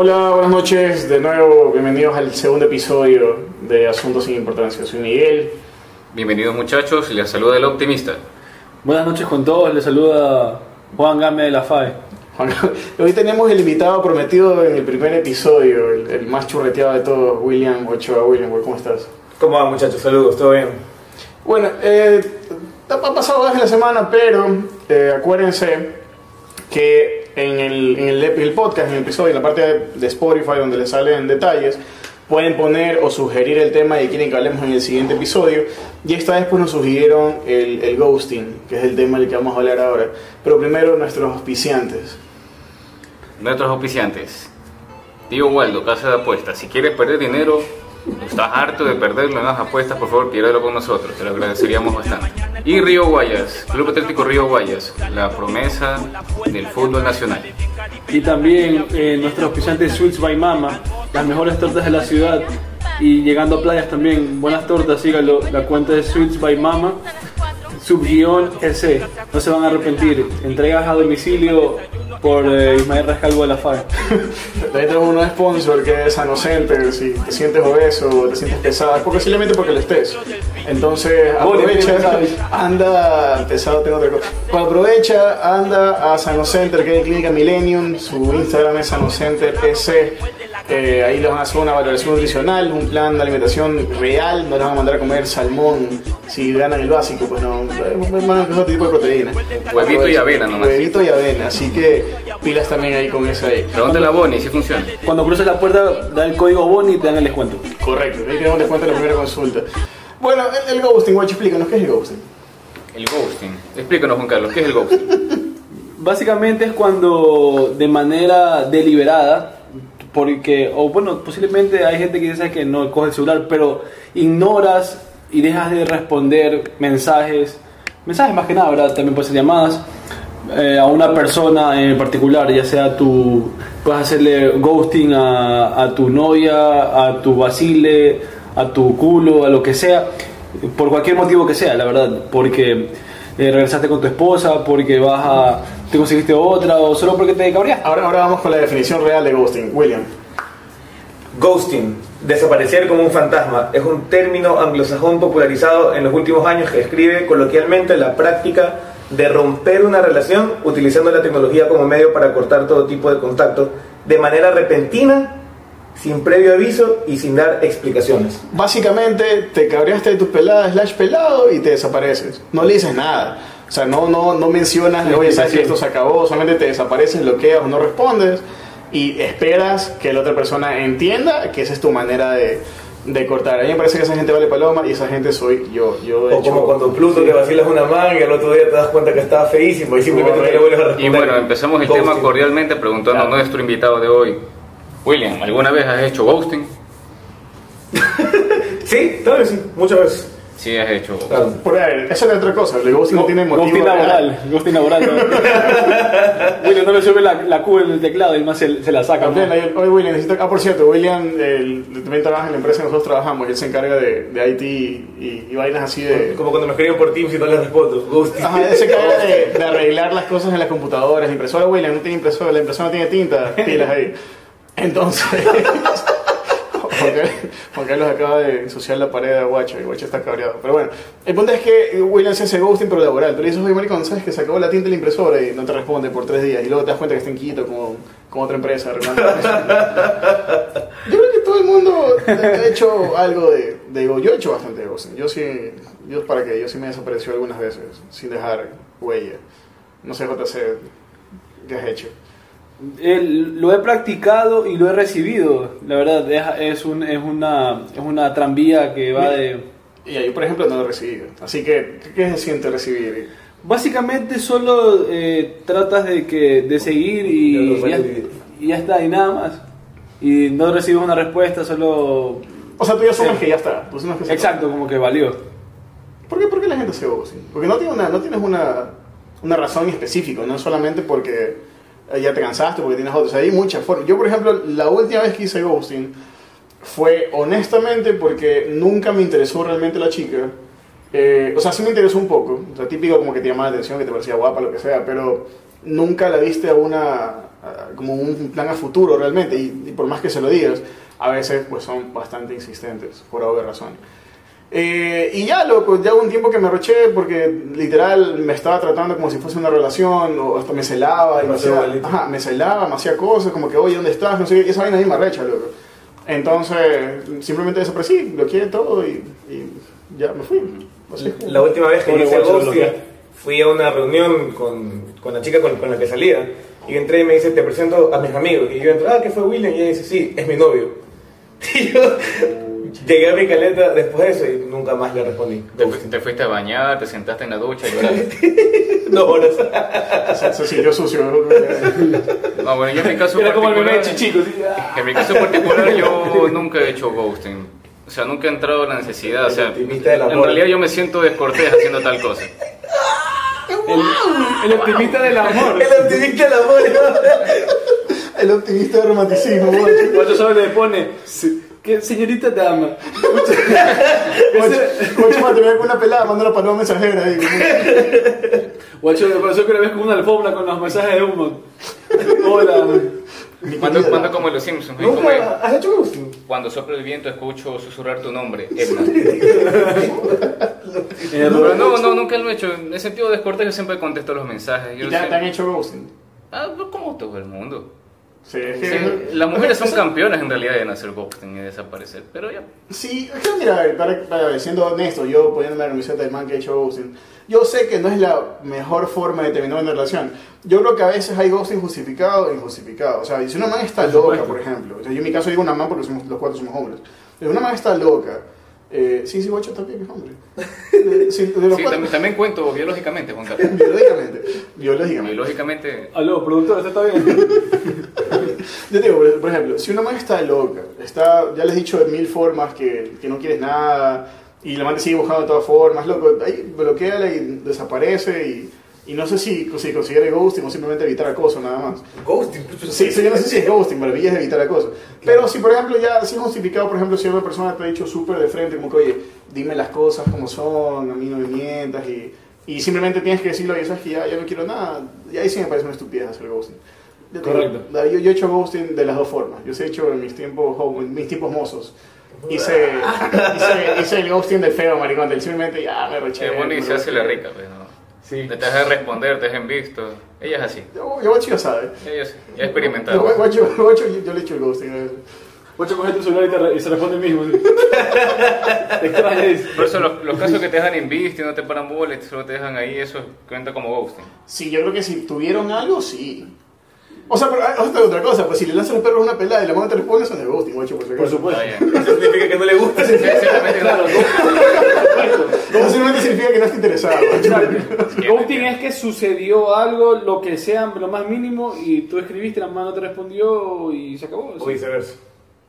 Hola, buenas noches. De nuevo, bienvenidos al segundo episodio de Asuntos sin Importancia. Soy Miguel. Bienvenidos muchachos, les saluda el optimista. Buenas noches con todos, les saluda Juan Game de la FAE. Juan, Hoy tenemos el invitado prometido en el primer episodio, el, el más churreteado de todos, William Ochoa. William, ¿cómo estás? ¿Cómo van muchachos? Saludos, ¿todo bien? Bueno, eh, ha pasado dos de la semana, pero eh, acuérdense que en el, en el, podcast, en el episodio, en la parte de, Spotify donde les salen detalles, pueden poner o sugerir el tema de quieren que hablemos en el siguiente episodio. Y esta vez pues nos sugirieron el, el ghosting, que es el tema del que vamos a hablar ahora. Pero primero nuestros auspiciantes. Nuestros auspiciantes. Tío Waldo, casa de apuestas. Si quieres perder dinero, estás harto de perderlo en las apuestas, por favor, piérdelo con nosotros. Te lo agradeceríamos bastante. Y Río Guayas, Club Atlético Río Guayas, la promesa del fútbol nacional. Y también eh, nuestros auspiciantes Sweets by Mama, las mejores tortas de la ciudad. Y llegando a playas también, buenas tortas, síganlo. La cuenta de Sweets by Mama, subguión S. No se van a arrepentir. Entregas a domicilio por eh, Ismael Rascalvo de la FAE. También tenemos un sponsor que es Sanocenter. Si te sientes obeso te sientes pesado, es posiblemente porque lo estés. Entonces, aprovecha, anda, pesado tengo otra cosa. Pues aprovecha, anda a Sanocenter, que es Clínica Millennium. Su Instagram es Sanocenter S. Eh, ahí les van a hacer una valoración nutricional, un plan de alimentación real. No les van a mandar a comer salmón si ganan el básico, pues no. Van a otro tipo de proteína. Huevito y avena nomás. Huevito y avena, así que pilas también ahí con esa ahí. Pregúntale a Bonnie si funciona. Cuando cruces la puerta, da el código BONI y te dan el descuento. Correcto, ahí tenemos descuento en la primera consulta. Bueno, el, el ghosting, guacho, explícanos, ¿qué es el ghosting? El ghosting. Explícanos, Juan Carlos, ¿qué es el ghosting? Básicamente es cuando de manera deliberada, porque, o bueno, posiblemente hay gente que dice que no coge el celular, pero ignoras y dejas de responder mensajes, mensajes más que nada, ¿verdad? También pueden ser llamadas eh, a una persona en particular, ya sea tu, puedes hacerle ghosting a, tu novia, a tu vacile, a tu culo, a lo que sea, por cualquier motivo que sea, la verdad, porque eh, regresaste con tu esposa, porque vas a, te conseguiste otra, o solo porque te cabreaste. Ahora, ahora vamos con la definición real de ghosting. William. Ghosting, desaparecer como un fantasma, es un término anglosajón popularizado en los últimos años que describe coloquialmente la práctica de romper una relación utilizando la tecnología como medio para cortar todo tipo de contacto de manera repentina, sin previo aviso y sin dar explicaciones. Básicamente te cabreaste de tus peladas, slash pelado y te desapareces. No le dices nada. O sea, no, no, no mencionas, oye, sabes que esto se acabó, solamente te desapareces, bloqueas o no respondes y esperas que la otra persona entienda que esa es tu manera de, de cortar. A mí me parece que esa gente vale paloma y esa gente soy yo. yo O hecho, como cuando Pluto te vacilas una manga y al otro día te das cuenta que estaba feísimo y simplemente no le vuelves a responder. Y bueno, empezamos el tema Ghosting. cordialmente preguntando a Claro. nuestro invitado de hoy. William, ¿alguna vez has hecho ghosting? Sí, claro que sí, muchas veces. Sí, has hecho. Claro. Por ahí, es otra cosa. El ghosting no tiene motivo. Ghosting laboral, ghosting laboral. ¿no? William no le sube la, la Q en el teclado y más se, se la saca. ¿no? También, Oye, William, necesito. Ah, por cierto, William el, también trabaja en la empresa que nosotros trabajamos y él se encarga de, de IT y, y vainas así de. Como cuando me escriben por Teams y no les respondo. Ghosting. Ajá, él se encarga de, de arreglar las cosas en las computadoras. La impresora, William, no tiene impresora, la impresora no tiene tinta, pilas ahí. Entonces. Juan Carlos- Juan Carlos acaba de ensuciar la pared de Guacho y Guacho está cabreado. Pero bueno, el punto es que William se hace ghosting pero laboral. Le dices, oye, maricón, ¿sabes que se acabó la tinta de la impresora y no te responde por tres días? Y luego te das cuenta que está en Quito con, con otra empresa. Yo creo que todo el mundo ha hecho algo de, de Yo he hecho bastante ghosting. Yo sí, yo para qué, yo sí me desapareció algunas veces sin dejar huella. No sé, JC, ¿qué has hecho? El- lo he practicado y lo he recibido. La verdad, es, es, un, es, una, es una tranvía que va de... Y yo, por ejemplo, no lo he recibido. Así que, ¿qué- ¿qué se siente recibir? Básicamente solo eh, tratas de, que, de seguir y lo ya, y ya está, y nada más. Y no recibes una respuesta, solo... O sea, tú ya asumes que ya está. Tú que se Exacto, como que valió. ¿Por qué, por qué la gente hace ghosting? Porque no, tiene una, no tienes una, una razón específica, no solamente porque eh, ya te cansaste, porque tienes otros. Hay muchas formas. Yo, por ejemplo, la última vez que hice ghosting fue honestamente porque nunca me interesó realmente la chica. Eh, o sea, sí me interesó un poco. O sea, típico como que te llamaba la atención, que te parecía guapa, lo que sea, pero nunca la viste a una, como un plan a futuro realmente, y, y por más que se lo digas, a veces pues son bastante insistentes, por obvia razón. Eh, y ya, loco, ya hubo un tiempo que me arroché porque literal me estaba tratando como si fuese una relación, o hasta me celaba, y me, hacía, ajá, me celaba, me hacía cosas, como que, oye, ¿dónde estás? No sé, qué, y esa vaina a mí me arrecha, loco. Entonces, simplemente desaparecí, bloqueé todo y, y ya me fui. Así. La última vez que hice ghosting, fui a una reunión con, con la chica con, con la que salía. Y entré y me dice, te presento a mis amigos. Y yo entro, ah, ¿qué fue William? Y ella dice, sí, es mi novio. Y yo llegué a mi caleta después de eso y nunca más le respondí. Te, fu- te fuiste a bañar, te sentaste en la ducha y lloraste. Dos horas. Se, sucio. ¿no? No, bueno, yo en mi caso Era como el bebé chichico. en mi caso particular yo nunca he hecho ghosting. O sea, nunca he entrado en la necesidad. O sea, El optimista del en realidad yo me siento descortés haciendo tal cosa. El, el optimista del amor. El optimista del amor. El optimista de romanticismo. Cuando solo le pone, "Sí, que señorita dama. Me ve con una pelada, manda una paloma mensajera ahí. Guacho, me pasó que una vez con una alfombra con los mensajes de humo. Hola. Mando, mando como los Simpsons. ¿no? Como ¿Nunca has hecho ghosting? cuando sopla el viento escucho susurrar tu nombre, Edna. Eh, Pero no, no, nunca lo he hecho. En el sentido descortés yo siempre contesto los mensajes. Yo ¿Y te han hecho ghosting? Ah, pues como todo el mundo. Sí, es Sí, las mujeres son campeonas en realidad en hacer ghosting y desaparecer. Pero ya. Sí, es que mira, para, para- siendo honesto, yo poniéndome la camiseta del man que ha hecho ghosting, yo sé que no es la mejor forma de terminar una relación. Yo creo que a veces hay ghosting justificado e injustificado. O sea, si una man está loca, por ejemplo, o sea, yo en mi caso digo una man porque somos, los cuatro somos hombres. Pero una man está loca, eh, sí, sí, guacho también es hombre. De, sí, de los Sí, también, también cuento biológicamente, Juan Carlos. biológicamente, biológicamente. Biológicamente, Aló, productor, ¿usted está bien? Yo te digo, por- por ejemplo, si una man está loca, está, ya les he dicho de mil formas que, que no quieres nada, y la man te sigue buscando de todas formas, loco, ahí bloqueala y desaparece, y, y no sé si, si considera ghosting o simplemente evitar acoso nada más. Ghosting. pues, Sí, sí, yo no sé si es ghosting, para mí es evitar acoso. Pero si, por ejemplo, ya si es justificado, por ejemplo, si una persona te ha dicho súper de frente, como que, oye, dime las cosas como son, a mí no me mientas, y, y simplemente tienes que decirlo, oye, sabes que ya, ya no quiero nada, y ahí sí me parece una estupidez hacer ghosting. Yo Correcto. Yo, yo he hecho ghosting de las dos formas. Yo sí he hecho en mis tiempos, en mis tiempos mozos. Hice, hice, hice el ghosting del feo, maricón, del simplemente ya me reché. es bueno y se hace la rica, pues, ¿no? Sí. Te deja de responder, te dejan visto. Ella es así. Yo, yo guacho ya sabe. Ella es, ya ha Yo, experimentado. guacho, guacho, yo, yo le echo el ghosting. veces. Guacho coge tu celular y, te re- y se responde el mismo. ¿sí? Por eso los, los casos que te dejan en visto y no te paran bolas, solo te dejan ahí, eso cuenta como ghosting. Sí, yo creo que si tuvieron algo, sí. O sea, pero hay otra, otra cosa, pues si le lanzas los perros a una pelada y la mano te responde, eso no es ghosting, guacho, por si Por acaso. supuesto. Eso significa que no le gusta. Claro, no. Eso simplemente significa que no está interesado. guacho. Ghosting es que sucedió algo, lo que sea, lo más mínimo, y tú escribiste, la mano no te respondió y se acabó. O sí. viceversa.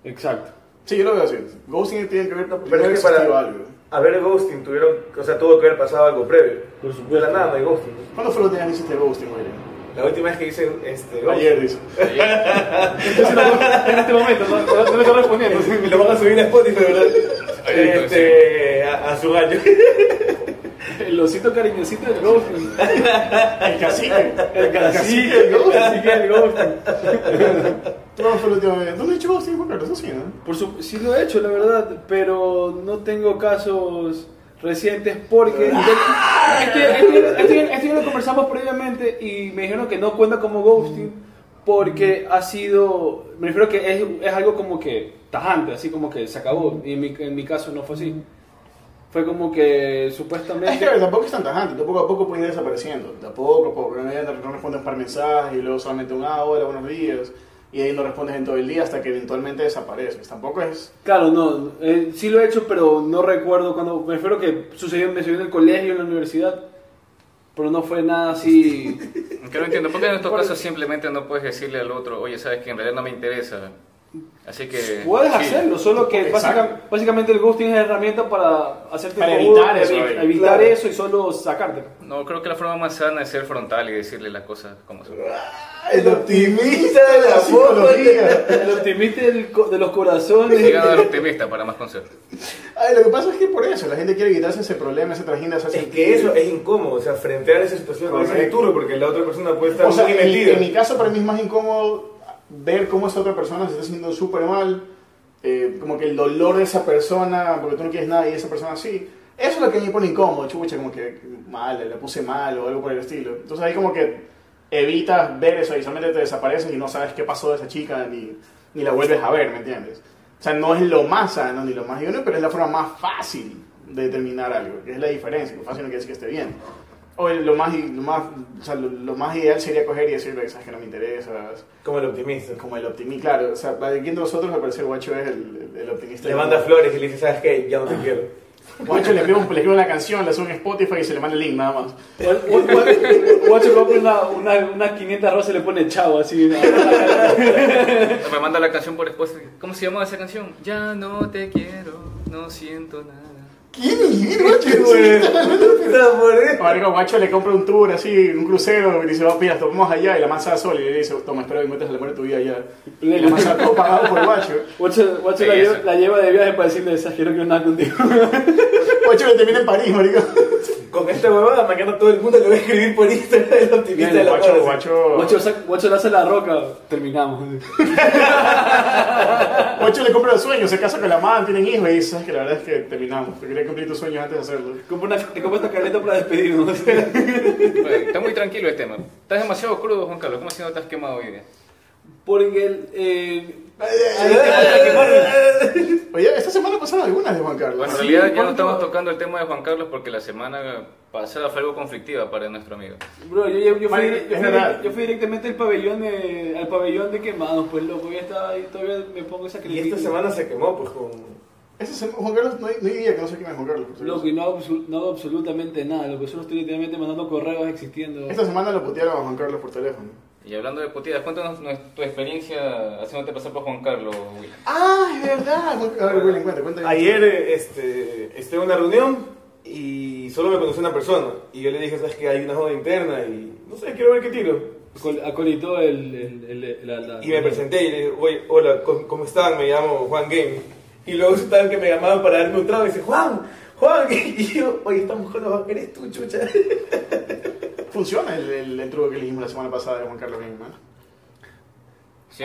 Exacto. Sí, yo lo veo así. Ghosting tiene que ver con Pero es que para algo. haber ghosting tuvieron, o sea, tuvo que haber pasado algo previo. Por De supuesto. la nada no hay ghosting. ¿Cuándo fue la última vez que hiciste ghosting, William? La última vez que hice este ghosting. Ayer, dice. en este momento, no, no, no le está respondiendo. Lo van a subir a Spotify, ¿verdad? Este, a, a su gallo. El osito cariñosito del ghosting. El cacique. El cacique, el. Cacique del ghosting. ¿Cuándo fue la última vez? ¿Dónde has hecho ghosting, Carlos? Eso sí, ¿no? Por su, sí lo he hecho, la verdad, pero no tengo casos recientes porque esto, esto- esto- esto ya lo conversamos previamente y me dijeron que no cuenta como ghosting porque ha sido, me refiero que es, es algo como que tajante, así como que se acabó y en mi, en mi caso no fue así. Fue como que Es supuestamente... que a ver, tampoco es tan tajante, tú poco a poco puedes ir desapareciendo. De a poco, a poco. No no respondes par mensajes y luego solamente una hora, unos días. Y ahí no respondes en todo el día hasta que eventualmente desapareces. Tampoco es. Claro, no, eh, sí lo he hecho, pero no recuerdo cuando, me refiero que sucedió, me sucedió en el colegio, en la universidad, pero no fue nada así... Que no entiendo, porque en estos casos simplemente no puedes decirle al otro, oye, sabes que en realidad no me interesa, Así que. Puedes sí. hacerlo, solo que Exacto. básica- básicamente el ghosting es la herramienta para hacerte Para el evitar favor, eso, evi- evitar Claro. eso y solo sacarte. No, creo que la forma más sana es ser frontal y decirle las cosas como son. El optimista de la psicología. El optimista de los corazones. Sigan al optimista para más consejos. Ay, lo que pasa es que por eso, la gente quiere quitarse ese problema, ese trajín de hacerse Es que eso es incómodo, o sea, frentear esa situación es turno porque la otra persona puede estar O sea, muy en, metida. en mi caso para mí es más incómodo ver cómo esa otra persona se está sintiendo súper mal, eh, como que el dolor de esa persona, porque tú no quieres nada y esa persona sí. Eso es lo que me pone incómodo, chucha, como que mal, le puse mal o algo por el estilo. Entonces ahí como que evitas ver eso y solamente te desapareces y no sabes qué pasó de esa chica ni, ni la vuelves a ver, ¿me entiendes? O sea, no es lo más sano ni lo más idóneo, pero es la forma más fácil de determinar algo, que es la diferencia, que fácil no quiere que esté bien. O el- lo más, lo más, o sea, lo, lo más ideal sería coger y decirle, sabes que no me interesa, Como el optimista. como el optimista, claro, o sea, de aquí entre nosotros me parece que Guacho es el, optimista. Le manda flores y le dice, ¿sabes qué? Ya no te quiero. Guacho le escribe, un- le escribe una canción, le sube en Spotify y se le manda el link nada más. Guacho compra una, una, una 500 rosas y le pone chavo así. Me manda la canción por Spotify. ¿Cómo se llama esa canción? Ya no te quiero, no siento nada. ¿Quién es Guacho? Marico, Guacho le compra un tour así, un crucero, y dice, vamos, mira, tomamos allá, y la mansa sol, y le dice, toma, espero que encuentres el amor de tu vida allá. Y la mansa todo pagado por Guacho. Guacho, Guacho la, lleva, la lleva de viaje para decirle, "Sabes que no quiero nada contigo. Guacho le termina en París, marico. Con esta huevada, mañana todo el mundo le va a escribir por Instagram el optimista de la Guacho, flores. Guacho, Guacho, le hace la roca. Terminamos. Guacho le compra el sueño, se casa con la madre, tienen hijos, y dice, sabes que la verdad es que terminamos, te quería cumplir tus sueños antes de hacerlo. Compra una, te compra esta caleta para despedirnos. Bueno, Está muy tranquilo el tema. Estás demasiado crudo, Juan Carlos. ¿Cómo si no te has quemado hoy día? Porque el, eh, Oye, esta semana pasaron algunas de Juan Carlos. Bueno, en Sí, realidad ya Juan no estamos tocando el tema de Juan Carlos porque la semana pasada fue algo conflictiva para nuestro amigo. Bro, yo, yo, yo, fui, yo, fui, yo fui directamente al pabellón de, al pabellón de quemados, pues loco, ya estaba ahí, todavía me pongo esa Y crítica. esta semana se quemó, pues con. Semana, Juan Carlos, no hay, no hay día que no sé quién es Juan Carlos. Loco, y no hago, no hago absolutamente nada, lo que solo estoy literalmente mandando correos existiendo. Esta semana lo putearon a Juan Carlos por teléfono. Y hablando de puteadas, cuéntanos tu experiencia haciéndote pasar por Juan Carlos, Will. Ah, es verdad. A ver, William, cuenta, cuenta. Ayer este, estuve en una reunión y solo me conoció una persona. Y yo le dije, ¿sabes que hay una joda interna? Y no sé, quiero ver qué tiro. Acol- Acolitó el, el, el- la, la- Y me presenté y le dije, oye, hola, ¿cómo están? Me llamo Juan Game. Y luego estaban que me llamaban para darme un trago y dice, Juan, Juan. Y yo, oye, esta mujer no eres tú, chucha. Funciona el, el, el truco que le dijimos la semana pasada de Juan Carlos ¿no?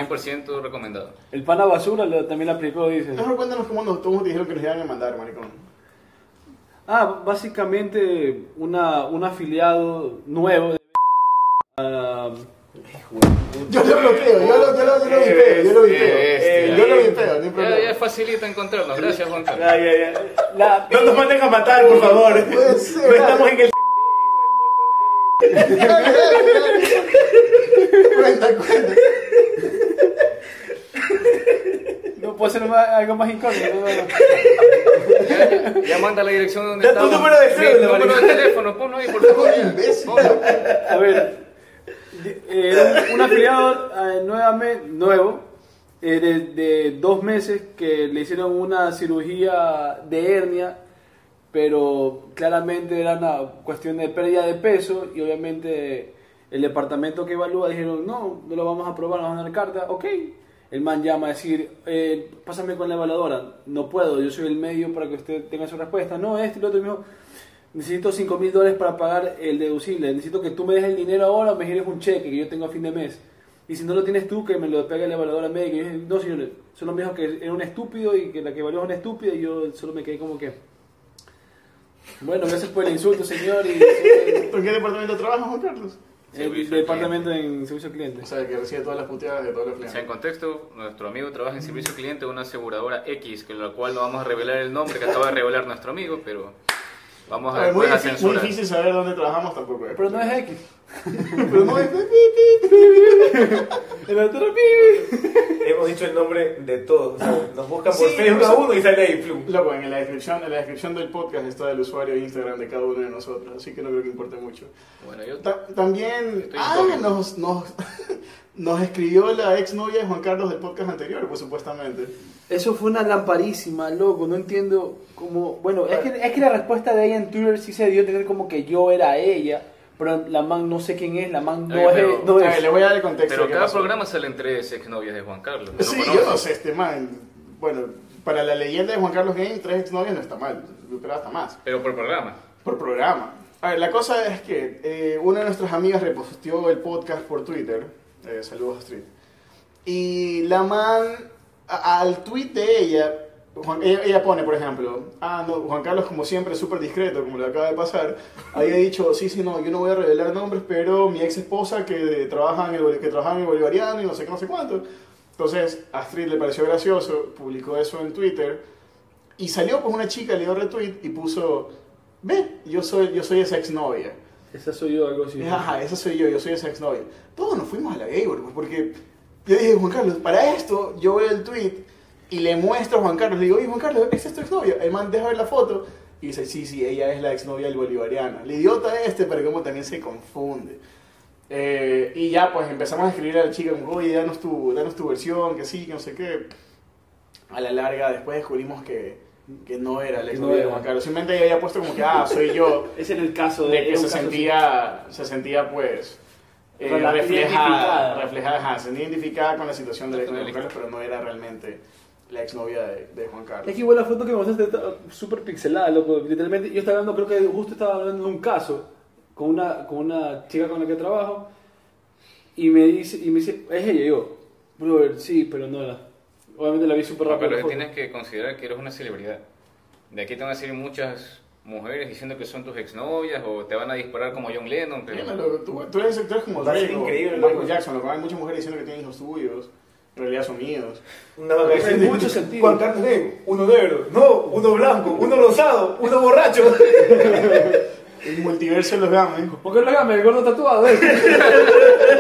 100% recomendado. El pana basura lo- también la aplicó, dice. Mejor cuéntanos cómo nos, te dijeron que nos iban a mandar, maricón. Ah, básicamente una, un afiliado nuevo de... Ah, Yo lo bloqueo, yo lo, yo lo, yo lo vipeo, yo lo vipeo. Este, yo lo ahí. vipeo, no hay Ya, ya problema. facilita encontrarnos. Gracias, Juan Carlos. Ya, ya, ya. la- No nos manden a matar, por favor. Puede ser. No estamos en el... Cuenta, cuenta. no puede ser más- algo más incógnito. no, no, no. Ya, ya, ya manda la dirección donde Da tu estamos. número de cédula, número de teléfono, ponlo ahí, por favor. Imbécil. Ponlo. A ver, eh, un, un afiliado eh, nuevamente, nuevo, eh, de, de dos meses, que le hicieron una cirugía de hernia, pero claramente era una cuestión de pérdida de peso y obviamente el departamento que evalúa dijeron, no, no lo vamos a nos van a dar carta, ok. El man llama a decir, eh, pásame con la evaluadora, no puedo, yo soy el medio para que usted tenga su respuesta, no, este y lo otro, y me dijo, necesito 5 mil dólares para pagar el deducible, necesito que tú me des el dinero ahora me gires un cheque que yo tengo a fin de mes. Y si no lo tienes tú, que me lo pegue la evaluadora médica. Y yo no, señor, solo me dijo que era un estúpido y que la que evaluó es una estúpida y yo solo me quedé como que... Bueno, gracias por el insulto, señor. Y, ¿Tú en qué departamento trabajas, Juan Carlos? el departamento en servicio al cliente. O sea, que recibe todas las puteadas de todos los O sea, en clientes. contexto, nuestro amigo trabaja en servicio cliente de una aseguradora X, que la cual no vamos a revelar el nombre que acaba de revelar nuestro amigo, pero Vamos a A ver, muy, difícil, muy difícil saber dónde trabajamos tampoco. Pero no es X. Pero no es. El otro. Hemos dicho el nombre de todos. o sea, nos buscan por Sí, Facebook a uno y sale ahí, plum. Loco, en la descripción, en la descripción del podcast está el usuario de Instagram de cada uno de nosotros, así que no creo que importe mucho. Bueno, yo Ta- también Estoy ah, incógnito. nos, nos, nos escribió la exnovia de Juan Carlos del podcast anterior, pues supuestamente. Eso fue una lamparísima, loco. No entiendo cómo. Bueno, es que, es que la respuesta de ella en Twitter sí se dio a tener como que yo era ella. Pero la man no sé quién es. La man no Oye, es. pero- no A ver, es. le voy a dar el contexto. Pero cada programa salen tres exnovias de Juan Carlos. ¿no Sí, yo no sé, este man. Bueno, para la leyenda de Juan Carlos Game, tres exnovias no está mal, pero hasta más. Pero por programa. Por programa. A ver, la cosa es que eh, una de nuestras amigas reposteó el podcast por Twitter. Eh, saludos, Street. Y la man, a- al tweet de ella, Juan- ella, ella pone, por ejemplo, ah, no, Juan Carlos, como siempre, súper discreto, como le acaba de pasar, había dicho, sí, sí, no, yo no voy a revelar nombres, pero mi ex esposa que trabaja en el, que trabajaba en el Bolivariano y no sé qué, no sé cuánto. Entonces, Astrid le pareció gracioso, publicó eso en Twitter y salió pues una chica, le dio retweet y puso, ve, yo soy, yo soy esa exnovia. Esa soy yo, algo así. Ajá, esa soy yo, yo soy esa exnovia. Todos nos fuimos a la Gaybor, pues, porque yo dije, Juan Carlos, para esto yo veo el tweet y le muestro a Juan Carlos, le digo, oye Juan Carlos, ¿esa es tu exnovia? El man deja ver la foto y dice, sí, sí, ella es la exnovia del bolivariano. El idiota este, pero como también se confunde. Eh, y ya pues empezamos a escribir a la chica como, oye, danos tu, danos tu versión, que sí, que no sé qué. A la larga después descubrimos que, que no era la Que exnovia no de. Juan Carlos. Simplemente ella había puesto como que, ah, soy yo Ese era el caso de, de que se sentía, se sentía pues eh, reflejada, reflejada, ajá, se identificada con la situación de la exnovia de Juan. Carlos, pero no era realmente la exnovia de, de Juan. Carlos. Es que igual la foto que me mostraste está súper pixelada, loco. Literalmente, yo estaba hablando, creo que justo estaba hablando de un caso con una, con una chica con la que trabajo y me dice, y me dice, es ella, y yo, brother, sí, pero no era. Obviamente la vi súper No, rápido. pero la tienes que considerar que eres una celebridad. De aquí te van a salir muchas mujeres diciendo que son tus exnovias o te van a disparar como John Lennon. Pero... Mira, loco, tú, tú eres, tú eres como Drake o increíble, Michael loco. Jackson, lo que hay muchas mujeres diciendo que tienen hijos tuyos, realidad son míos. Una vaca Tiene dice, mucho sentido. Juan Carlos Game, uno negro, no, uno blanco, uno rosado, uno borracho. El multiverso de los games. ¿Por qué lo llama el gordo tatuado? ¿eh?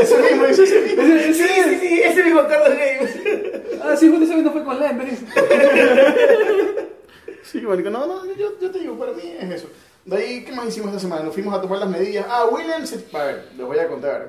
Eso mismo, eso ese mismo. Ese- sí, sí, sí, ese es mi Juan Carlos Game. Ah, sí, justo ese que no fue con Len, ¿ves? Sí, marico, no, no, yo, yo te digo, para mí es eso. De ahí, ¿qué más hicimos esta semana? Nos fuimos a tomar las medidas. Ah, William, se... a ver, les voy a contar.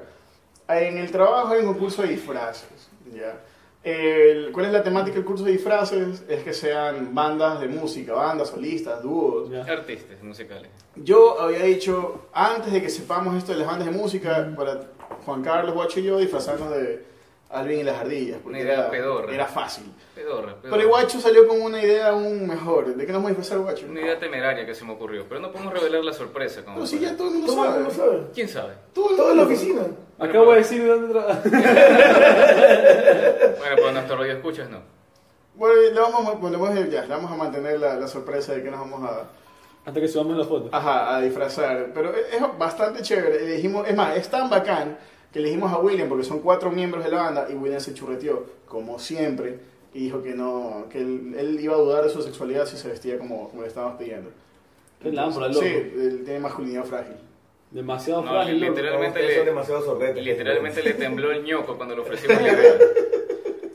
En el trabajo hay un concurso de disfraces, ¿ya? El- ¿Cuál es la temática del curso de disfraces? Es que sean bandas de música, bandas, solistas, dúos. Ya. Artistas musicales. Yo había dicho, antes de que sepamos esto de las bandas de música, para Juan Carlos, Guacho y yo disfrazarnos de Alvin y las Ardillas, porque era, pedorra. era fácil. Pedorra, pedorra. Pero el Guacho salió con una idea aún mejor. ¿De qué nos vamos a disfrazar, Guacho? Una idea temeraria que se me ocurrió. Pero no podemos revelar la sorpresa. Como No, si ya todo el mundo sabe. mundo sabe. ¿Quién sabe? Todo, el Todo en la oficina. Acabo de decir de dónde trabaja. Bueno, para nuestro radio escuchas, no. Bueno, le vamos, a- bueno, le vamos a- ya, le vamos a mantener la, la sorpresa de que nos vamos a, Hasta que subamos la foto. ajá, a disfrazar. Pero es es bastante chévere. Dijimos, es más, es tan bacán que le dijimos a William, porque son cuatro miembros de la banda, y William se churreteó, como siempre, y dijo que no, que él, él iba a dudar de su sexualidad si se vestía como, como le estábamos pidiendo. Qué lámpara, loco. Sí, él tiene masculinidad frágil. Demasiado No, frágil, literalmente le, demasiado sorbetes. literalmente le tembló el ñoco cuando le ofrecimos la idea.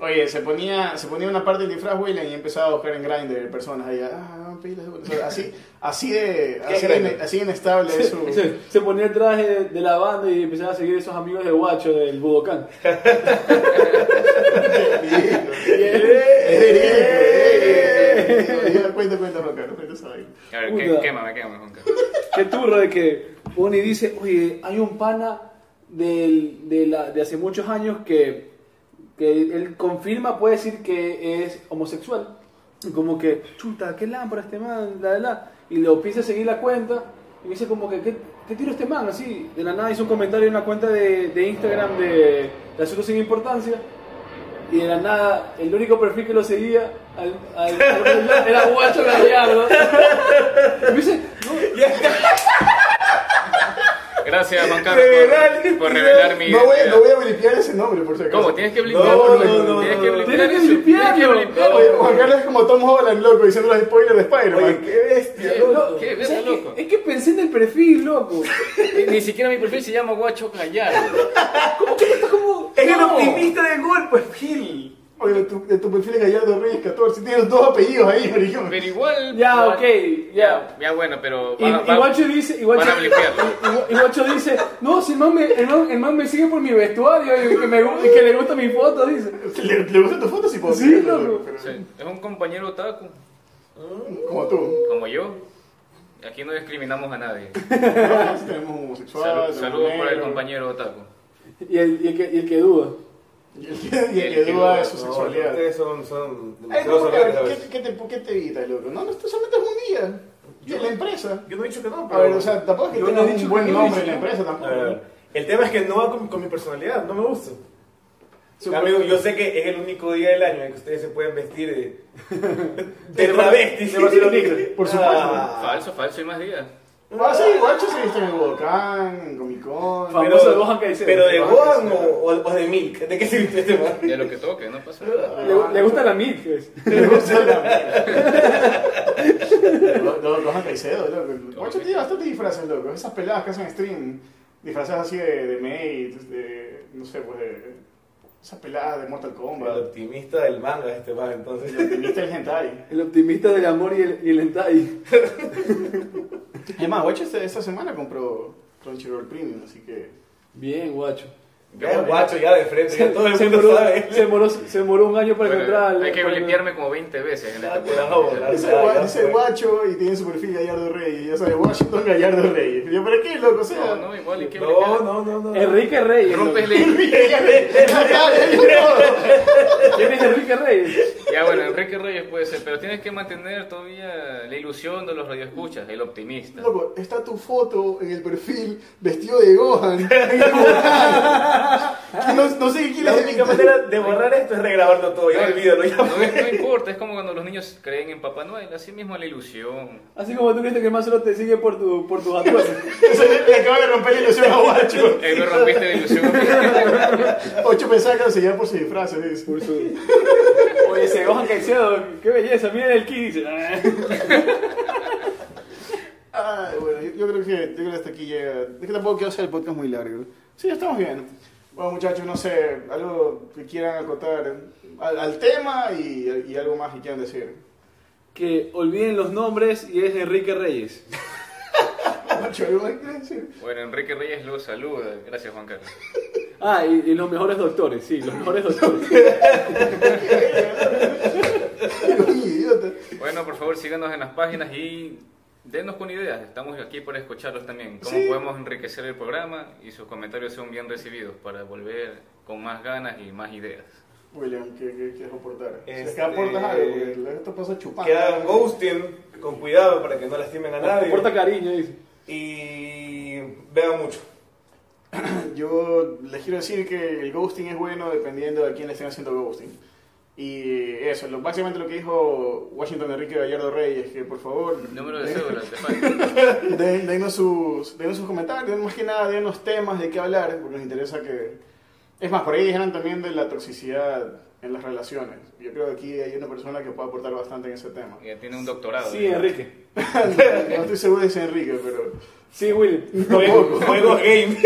Oye, se ponía, se ponía una parte del disfraz, William, y empezaba a buscar en Grindr personas ahí, pilas, o sea, así, así de, ¿Qué así, Grindr? de, así inestable es su... Se, se ponía el traje de, la banda y empezaba a seguir esos amigos de Guacho del Budokan. Cuenta, cuenta, Juan cuenta esa vaina. A ver. ¿qué, quémame, quémame, Juan. Qué turro de que uno y dice, oye, hay un pana del, de, la, de hace muchos años que, que él confirma, puede decir que es homosexual. Como que, chuta, qué lámpara este man, la, la, la. Y lo empieza a seguir la cuenta y me dice como que, ¿qué, qué tiro este man? Así, de la nada hizo un comentario en la cuenta de, de Instagram de, de Asuntos sin Importancia. Y de la nada, el único perfil que lo seguía al, al- al- era Guacho Gallardo. Y me dice, no, Gracias, Juan Carlos, por, por revelar mi No voy, no voy a blipear ese nombre, por si acaso. ¿Cómo? ¿Tienes que blipear? No, no, no, Tienes que blipear tienes que eso. blipearlo. Tienes que blipearlo. Oye, Juan Carlos es como Tom Holland, loco, diciendo los spoilers de Spider-Man. Qué bestia, loco. ¿Qué? O ¿Ves, sea, es, loco? que, es que pensé en el perfil, loco. Ni siquiera mi perfil se llama Guacho Gallardo. Es el optimista del gol, pues, Phil. Oye, de tu, de tu perfil es Gallardo Reyes 14, tienes dos apellidos ahí, maricón. Pero igual. Ya, ok, ya. Ya, bueno, pero. Y, van y Guacho dice, y Guacho, van a blipearlo. y- y Guacho dice, no, si el man, me, el, man, el man me sigue por mi vestuario y que, me, y que le gusta mi foto, dice. ¿Le, le gustan tus fotos? Sí, puedo Sí, creerlo, loco. pero- Sí, Es un compañero otaku, Como tú. como yo. Aquí no discriminamos a nadie. No, tenemos. Salud- saludos por el compañero otaku. Y el, y el, que, y el que duda. Y el que, y el El que que duda de su No, sexualidad. ustedes son, son Ay, demasiado no, solemnes a ¿qué, te, ¿Qué te loco? No, no, tú solamente es un día. Yo- en la empresa. Yo no he dicho que no, A pero... ver, o sea, tampoco es que Yo no tengas he dicho un que buen no, nombre en la empresa A tampoco. ver, el tema es que no va con, con mi personalidad, no me gusta. Amigo, yo sé que es el único día del año en que ustedes se pueden vestir de, de travestis. de. Por supuesto. Ah. Falso, falso, hay más días. Ah, sí, igual se viste en el Volcán, en Comic Con. Famoso Pero- de Gohan Caicedo. Pero de Gohan Gohan o, Caicedo. o, o de Milk, ¿de qué se viste este man? De lo que toque, no pasa nada. Le, le gusta la mil, pues. Le gusta la lo- Los Caicedo, loco. El Guacho tiene bastantes disfraces, loco. Esas peladas que hacen stream. Disfraces así de, de mates, de. No sé, pues de. Esas peladas de Mortal El Kombat. optimista del manga este man, entonces. El optimista del hentai. El optimista del amor y el, y el hentai. Es más, Guacho esta, esta semana compró Crunchyroll Premium, así que. Bien, guacho. Ya el guacho ya de frente, ya todo el se, mundo sabe. se, demoró un año para Bueno, encontrar. hay que para- limpiarme como 20 veces en Ya esta te vas a volar. publicidad. Dice. Guacho y tiene su perfil Gallardo Reyes. Ya sabe, Washington Gallardo Reyes. Yo, ¿pero qué, loco? O sea. No, no, igual hay que No, no, no, no. Enrique Reyes. Rompes loco. ¿Quién es Enrique Reyes? Ya bueno, Enrique Reyes puede ser, pero tienes que mantener todavía la ilusión de los radioescuchas, el optimista. Loco, está tu foto en el perfil vestido de Gohan. en el. no, no sé qué La quieres única manera de borrar esto es regrabarlo todo, ya olvídalo, ya No, no importa, es como cuando los niños creen en Papá Noel, así mismo la ilusión. Así como tú crees que el más solo te sigue por, tu, por tus atuendos. Se le, acaba de romper la ilusión a Guacho. Eh, me rompiste la ilusión. Ocho pensaba que lo seguía por su disfraz. dice. Por su... Oye, ese Gohan Caicedo, qué belleza, miren el ki, dice. Ah. Bueno, yo, yo creo que, yo creo que hasta aquí llega. Es que tampoco quiero hacer el podcast muy largo. Sí, estamos bien. Bueno, muchachos, no sé, algo que quieran acotar al, al tema y, y algo más que quieran decir. Que olviden los nombres y es Enrique Reyes. Bueno, Enrique Reyes lo saluda. Gracias, Juan Carlos. Ah, y, y los mejores doctores, sí, los mejores doctores. Bueno, por favor, síganos en las páginas y denos con ideas. Estamos aquí para escucharlos también. Cómo Sí. podemos enriquecer el programa y sus comentarios son bien recibidos para volver con más ganas y más ideas. William, ¿qué, qué quieres aportar? Este- que aportas algo, porque esto pasa chupando. Que hagan ghosting con cuidado para que no lastimen a nadie. Porta cariño, dice. Y vean mucho. Yo les quiero decir que el ghosting es bueno dependiendo de quién le estén haciendo ghosting. Y eso, lo, básicamente lo que dijo Washington Enrique Gallardo Reyes, que por favor Número de cédula, den- denos, sus, denos sus comentarios, más que nada denos temas de qué hablar, porque nos interesa que... Es más, por ahí dijeron también de la toxicidad en las relaciones. Yo creo que aquí hay una persona que puede aportar bastante en ese tema. Ya tiene un doctorado. Sí, Enrique. no estoy seguro de si es Enrique, pero... Sí, Will. Juego, juego game.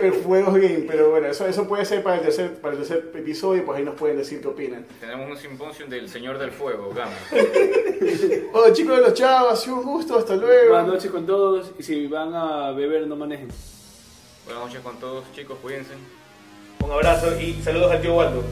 El Fuegos Game, pero bueno, eso, eso puede ser para el, tercer, para el tercer episodio, pues ahí nos pueden decir qué opinan. Tenemos un simposio del Señor del Fuego, Gama. Hola chicos de los chavos, ha sido un gusto, hasta luego. Buenas noches con todos y si van a beber no manejen. Buenas noches con todos, chicos, cuídense. Un abrazo y saludos al tío Waldo.